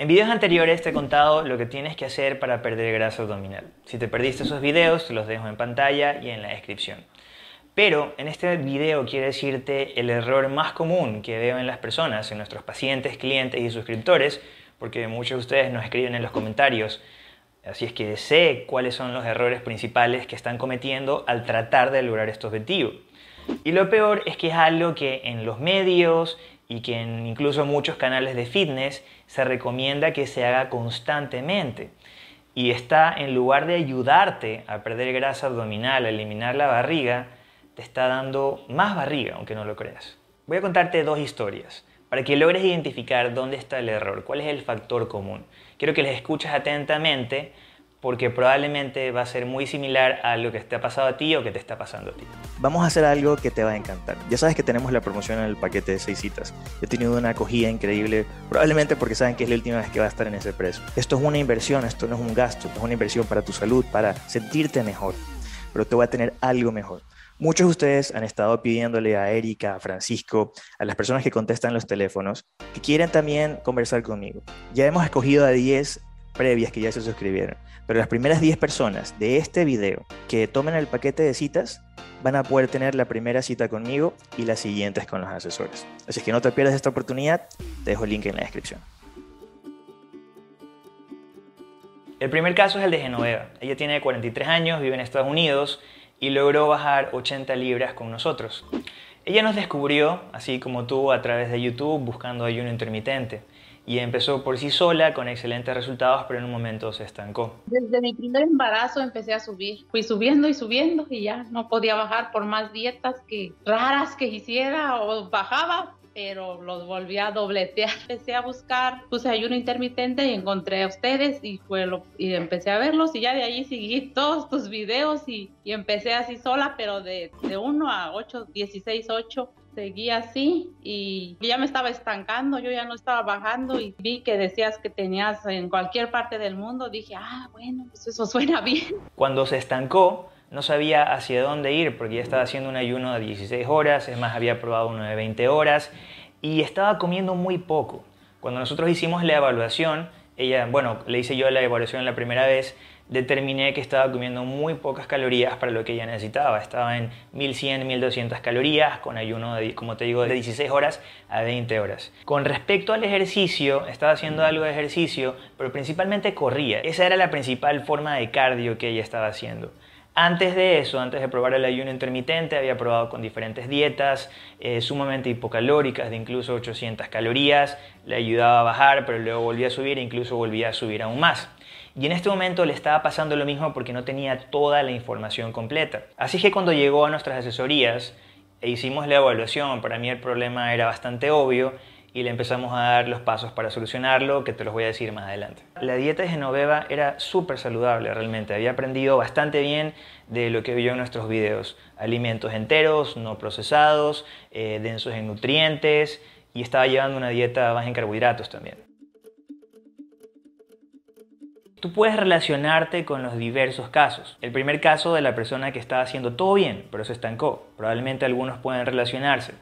En videos anteriores te he contado lo que tienes que hacer para perder grasa abdominal. Si te perdiste esos videos, te los dejo en pantalla y en la descripción. Pero en este video quiero decirte el error más común que veo en las personas, en nuestros pacientes, clientes y suscriptores, porque muchos de ustedes nos escriben en los comentarios. Así es que sé cuáles son los errores principales que están cometiendo al tratar de lograr este objetivo. Y lo peor es que es algo que en los medios y que en incluso muchos canales de fitness se recomienda que se haga constantemente. Y está, en lugar de ayudarte a perder grasa abdominal, a eliminar la barriga, te está dando más barriga, aunque no lo creas. Voy a contarte dos historias para que logres identificar dónde está el error, cuál es el factor común. Quiero que les escuches atentamente porque probablemente va a ser muy similar a lo que te ha pasado a ti o que te está pasando a ti. Vamos a hacer algo que te va a encantar. Ya sabes que tenemos la promoción en el paquete de 6 citas. He tenido una acogida increíble, probablemente porque saben que es la última vez que va a estar en ese precio. Esto es una inversión, esto no es un gasto, es una inversión para tu salud, para sentirte mejor. Pero te voy a tener algo mejor. Muchos de ustedes han estado pidiéndole a Erika, a Francisco, a las personas que contestan los teléfonos, que quieren también conversar conmigo. Ya hemos escogido a 10 previas que ya se suscribieron. Pero las primeras 10 personas de este video que tomen el paquete de citas van a poder tener la primera cita conmigo y las siguientes con los asesores. Así que no te pierdas esta oportunidad, te dejo el link en la descripción. El primer caso es el de Genoveva. Ella tiene 43 años, vive en Estados Unidos y logró bajar 80 libras con nosotros. Ella nos descubrió, así como tú, a través de YouTube buscando ayuno intermitente y empezó por sí sola con excelentes resultados, pero en un momento se estancó. Desde mi primer embarazo empecé a subir, fui subiendo y subiendo y ya no podía bajar por más dietas que raras que hiciera o bajaba, pero los volví a dobletear. Empecé a buscar, puse ayuno intermitente y encontré a ustedes y, fue y empecé a verlos y ya de ahí seguí todos tus videos y, y empecé así sola, pero de, de 1 a 8, 16, 8 seguí así y ya me estaba estancando, yo ya no estaba bajando y vi que decías que tenías en cualquier parte del mundo, dije, ah, bueno, pues eso suena bien. Cuando se estancó, no sabía hacia dónde ir porque ya estaba haciendo un ayuno de 16 horas, es más, había probado uno de 20 horas y estaba comiendo muy poco. Cuando nosotros hicimos la evaluación, ella, bueno, le hice yo la evaluación la primera vez, determiné que estaba comiendo muy pocas calorías para lo que ella necesitaba. Estaba en 1100, 1200 calorías con ayuno, de, como te digo, de 16 horas a 20 horas. Con respecto al ejercicio, estaba haciendo algo de ejercicio, pero principalmente corría. Esa era la principal forma de cardio que ella estaba haciendo. Antes de eso, antes de probar el ayuno intermitente, había probado con diferentes dietas eh, sumamente hipocalóricas, de incluso 800 calorías, le ayudaba a bajar, pero luego volvía a subir e incluso volvía a subir aún más. Y en este momento le estaba pasando lo mismo porque no tenía toda la información completa. Así que cuando llegó a nuestras asesorías e hicimos la evaluación, para mí el problema era bastante obvio y le empezamos a dar los pasos para solucionarlo, que te los voy a decir más adelante. La dieta de Genoveva era súper saludable realmente, había aprendido bastante bien de lo que vio en nuestros videos. Alimentos enteros, no procesados, eh, densos en nutrientes y estaba llevando una dieta baja en carbohidratos también. Tú puedes relacionarte con los diversos casos. El primer caso de la persona que estaba haciendo todo bien, pero se estancó. Probablemente algunos pueden relacionarse.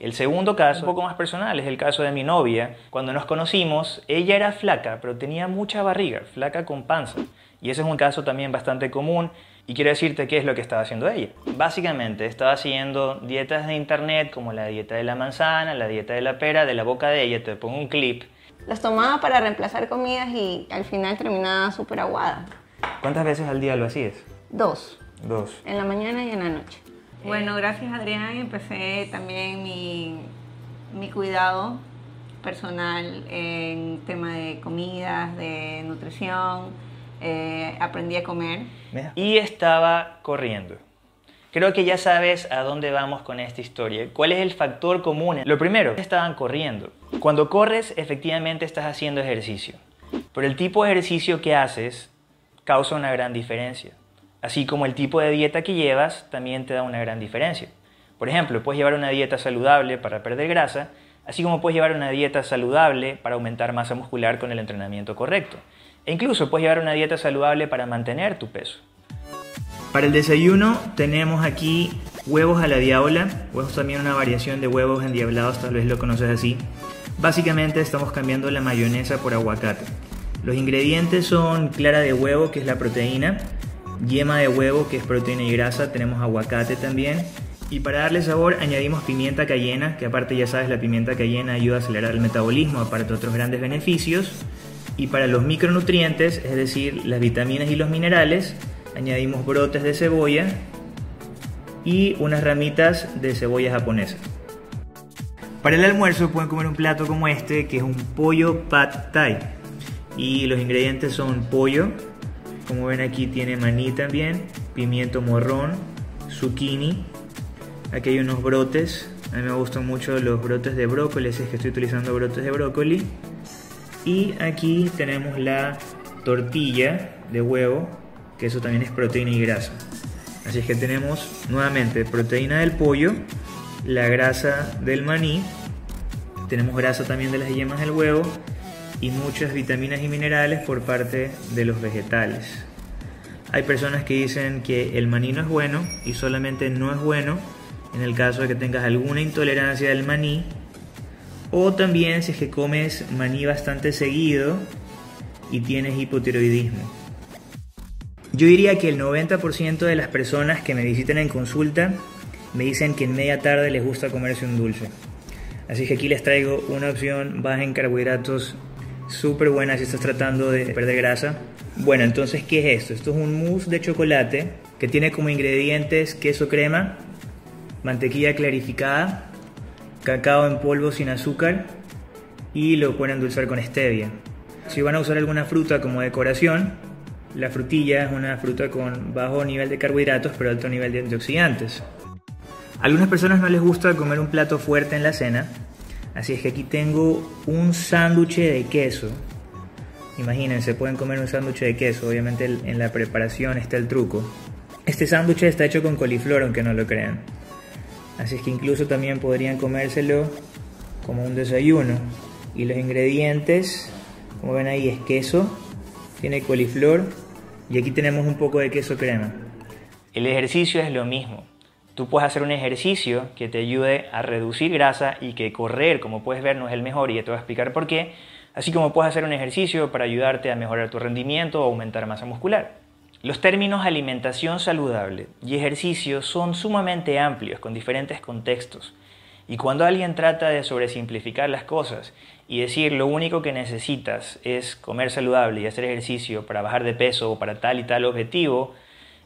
El segundo caso, un poco más personal, es el caso de mi novia. Cuando nos conocimos, ella era flaca, pero tenía mucha barriga, flaca con panza. Y ese es un caso también bastante común. Y quiero decirte qué es lo que estaba haciendo ella. Básicamente estaba haciendo dietas de internet como la dieta de la manzana, la dieta de la pera, de la boca de ella. Te pongo un clip las tomaba para reemplazar comidas y al final terminaba súper aguada. ¿Cuántas veces al día lo hacías? Dos. Dos. En la mañana y en la noche. Bueno, gracias Adrián, empecé también mi, mi cuidado personal en tema de comidas, de nutrición, eh, aprendí a comer. Y estaba corriendo. Creo que ya sabes a dónde vamos con esta historia. ¿Cuál es el factor común? Lo primero, estaban corriendo. Cuando corres, efectivamente estás haciendo ejercicio. Pero el tipo de ejercicio que haces causa una gran diferencia. Así como el tipo de dieta que llevas también te da una gran diferencia. Por ejemplo, puedes llevar una dieta saludable para perder grasa, así como puedes llevar una dieta saludable para aumentar masa muscular con el entrenamiento correcto. E incluso puedes llevar una dieta saludable para mantener tu peso. Para el desayuno tenemos aquí huevos a la diabla, huevos también una variación de huevos endiablados, tal vez lo conoces así. Básicamente estamos cambiando la mayonesa por aguacate. Los ingredientes son clara de huevo, que es la proteína, yema de huevo, que es proteína y grasa, tenemos aguacate también. Y para darle sabor añadimos pimienta cayena, que aparte ya sabes la pimienta cayena ayuda a acelerar el metabolismo, aparte de otros grandes beneficios. Y para los micronutrientes, es decir, las vitaminas y los minerales, añadimos brotes de cebolla y unas ramitas de cebolla japonesa. Para el almuerzo pueden comer un plato como este, que es un pollo pad thai. Y los ingredientes son pollo, como ven aquí tiene maní también, pimiento morrón, zucchini, aquí hay unos brotes, a mí me gustan mucho los brotes de brócoli, así es que estoy utilizando brotes de brócoli. Y aquí tenemos la tortilla de huevo, que eso también es proteína y grasa. Así es que tenemos nuevamente proteína del pollo, la grasa del maní, tenemos grasa también de las yemas del huevo y muchas vitaminas y minerales por parte de los vegetales. Hay personas que dicen que el maní no es bueno y solamente no es bueno en el caso de que tengas alguna intolerancia del maní o también si es que comes maní bastante seguido y tienes hipotiroidismo. Yo diría que el 90% de las personas que me visitan en consulta me dicen que en media tarde les gusta comerse un dulce. Así que aquí les traigo una opción baja en carbohidratos súper buena si estás tratando de perder grasa. Bueno, entonces, ¿qué es esto? Esto es un mousse de chocolate que tiene como ingredientes queso crema, mantequilla clarificada, cacao en polvo sin azúcar y lo pueden endulzar con stevia. Si van a usar alguna fruta como decoración, la frutilla es una fruta con bajo nivel de carbohidratos pero alto nivel de antioxidantes. A algunas personas no les gusta comer un plato fuerte en la cena, Así es que aquí tengo un sándwich de queso. Imagínense, pueden comer un sándwich de queso. Obviamente en la preparación está el truco. Este sándwich está hecho con coliflor, aunque no lo crean. Así es que incluso también podrían comérselo como un desayuno. Y los ingredientes, como ven ahí, es queso, tiene coliflor y aquí tenemos un poco de queso crema. El ejercicio es lo mismo. Tú puedes hacer un ejercicio que te ayude a reducir grasa y que correr, como puedes ver, no es el mejor y te voy a explicar por qué. Así como puedes hacer un ejercicio para ayudarte a mejorar tu rendimiento o aumentar masa muscular. Los términos alimentación saludable y ejercicio son sumamente amplios con diferentes contextos. Y cuando alguien trata de sobresimplificar las cosas y decir lo único que necesitas es comer saludable y hacer ejercicio para bajar de peso o para tal y tal objetivo,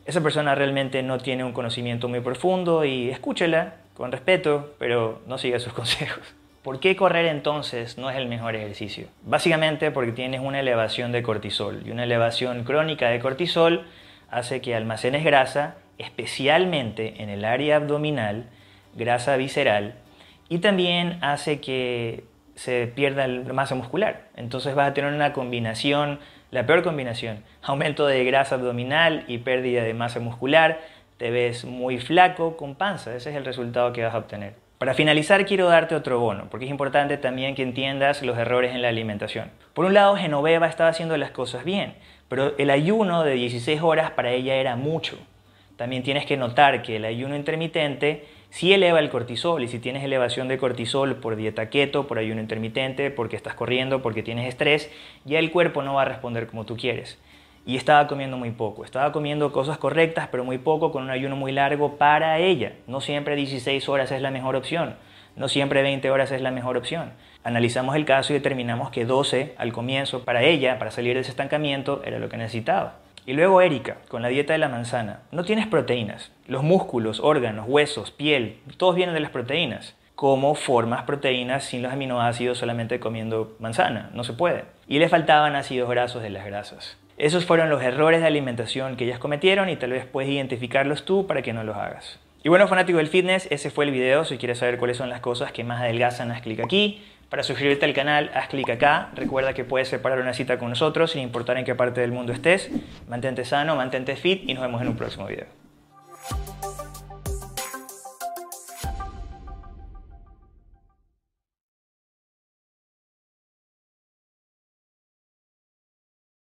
esa persona realmente no tiene un conocimiento muy profundo y escúchela con respeto, pero no siga sus consejos. ¿Por qué correr entonces no es el mejor ejercicio? Básicamente porque tienes una elevación de cortisol y una elevación crónica de cortisol hace que almacenes grasa, especialmente en el área abdominal, grasa visceral, y también hace que se pierda la masa muscular. Entonces vas a tener una combinación la peor combinación, aumento de grasa abdominal y pérdida de masa muscular, te ves muy flaco con panza, ese es el resultado que vas a obtener. Para finalizar quiero darte otro bono, porque es importante también que entiendas los errores en la alimentación. Por un lado, Genoveva estaba haciendo las cosas bien, pero el ayuno de 16 horas para ella era mucho. También tienes que notar que el ayuno intermitente si eleva el cortisol y si tienes elevación de cortisol por dieta keto, por ayuno intermitente, porque estás corriendo, porque tienes estrés, ya el cuerpo no va a responder como tú quieres. Y estaba comiendo muy poco, estaba comiendo cosas correctas, pero muy poco con un ayuno muy largo para ella. No siempre 16 horas es la mejor opción, no siempre 20 horas es la mejor opción. Analizamos el caso y determinamos que 12 al comienzo para ella, para salir de ese estancamiento, era lo que necesitaba. Y luego Erika, con la dieta de la manzana. No tienes proteínas. Los músculos, órganos, huesos, piel, todos vienen de las proteínas. ¿Cómo formas proteínas sin los aminoácidos solamente comiendo manzana? No se puede. Y le faltaban ácidos grasos de las grasas. Esos fueron los errores de alimentación que ellas cometieron y tal vez puedes identificarlos tú para que no los hagas. Y bueno, fanático del fitness, ese fue el video. Si quieres saber cuáles son las cosas que más adelgazan, haz clic aquí. Para suscribirte al canal, haz clic acá. Recuerda que puedes separar una cita con nosotros sin importar en qué parte del mundo estés. Mantente sano, mantente fit y nos vemos en un próximo video.